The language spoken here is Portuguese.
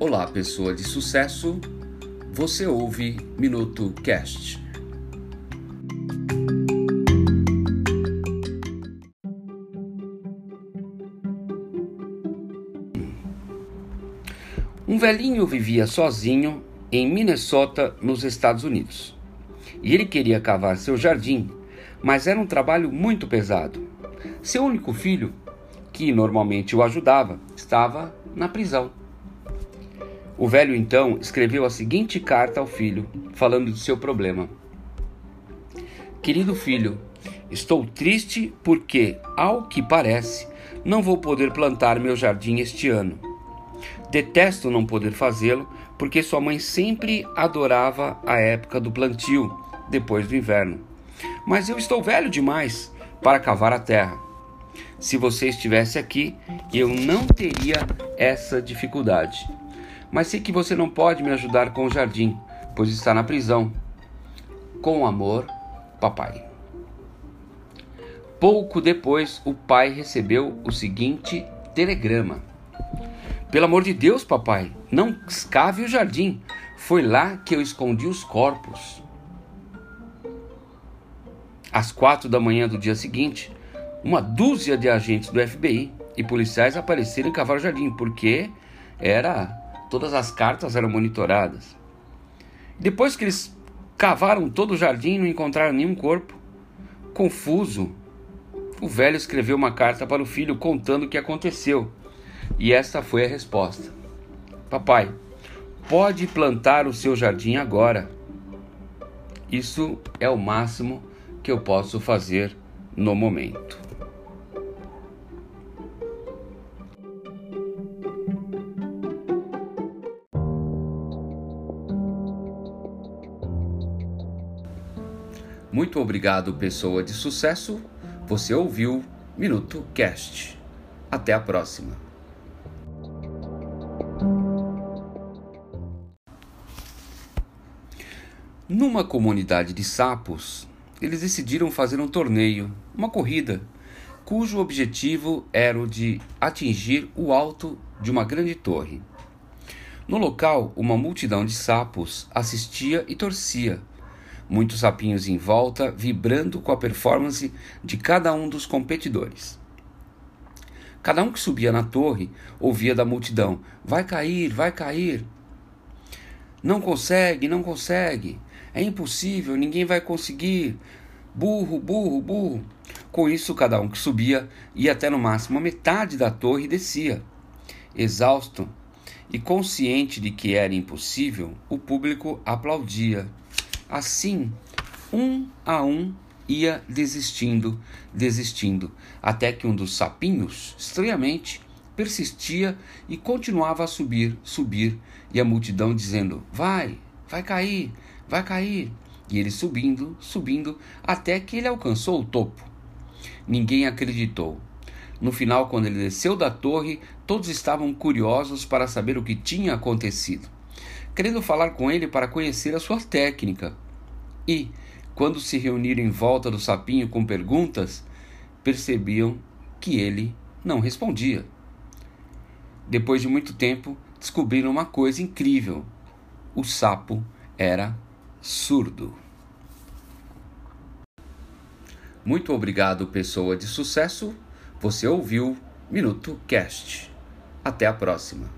Olá, pessoa de sucesso. Você ouve Minuto Cast. Um velhinho vivia sozinho em Minnesota, nos Estados Unidos. E ele queria cavar seu jardim, mas era um trabalho muito pesado. Seu único filho, que normalmente o ajudava, estava na prisão. O velho então escreveu a seguinte carta ao filho, falando do seu problema: Querido filho, estou triste porque, ao que parece, não vou poder plantar meu jardim este ano. Detesto não poder fazê-lo, porque sua mãe sempre adorava a época do plantio, depois do inverno. Mas eu estou velho demais para cavar a terra. Se você estivesse aqui, eu não teria essa dificuldade. Mas sei que você não pode me ajudar com o jardim, pois está na prisão. Com amor, papai. Pouco depois, o pai recebeu o seguinte telegrama: Pelo amor de Deus, papai, não escave o jardim. Foi lá que eu escondi os corpos. Às quatro da manhã do dia seguinte, uma dúzia de agentes do FBI e policiais apareceram em Cavalo Jardim, porque era todas as cartas eram monitoradas. Depois que eles cavaram todo o jardim e não encontraram nenhum corpo, confuso, o velho escreveu uma carta para o filho contando o que aconteceu. E esta foi a resposta: Papai, pode plantar o seu jardim agora. Isso é o máximo que eu posso fazer no momento. Muito obrigado, pessoa de sucesso. Você ouviu Minuto Cast. Até a próxima. Numa comunidade de sapos, eles decidiram fazer um torneio, uma corrida, cujo objetivo era o de atingir o alto de uma grande torre. No local, uma multidão de sapos assistia e torcia muitos sapinhos em volta, vibrando com a performance de cada um dos competidores. Cada um que subia na torre ouvia da multidão: Vai cair, vai cair. Não consegue, não consegue. É impossível, ninguém vai conseguir. Burro, burro, burro. Com isso, cada um que subia ia até no máximo a metade da torre e descia. Exausto e consciente de que era impossível, o público aplaudia. Assim, um a um ia desistindo, desistindo, até que um dos sapinhos, estranhamente, persistia e continuava a subir, subir, e a multidão dizendo: Vai, vai cair, vai cair. E ele subindo, subindo, até que ele alcançou o topo. Ninguém acreditou. No final, quando ele desceu da torre, todos estavam curiosos para saber o que tinha acontecido querendo falar com ele para conhecer a sua técnica. E, quando se reuniram em volta do sapinho com perguntas, percebiam que ele não respondia. Depois de muito tempo, descobriram uma coisa incrível: o sapo era surdo. Muito obrigado, pessoa de sucesso. Você ouviu Minuto Cast. Até a próxima.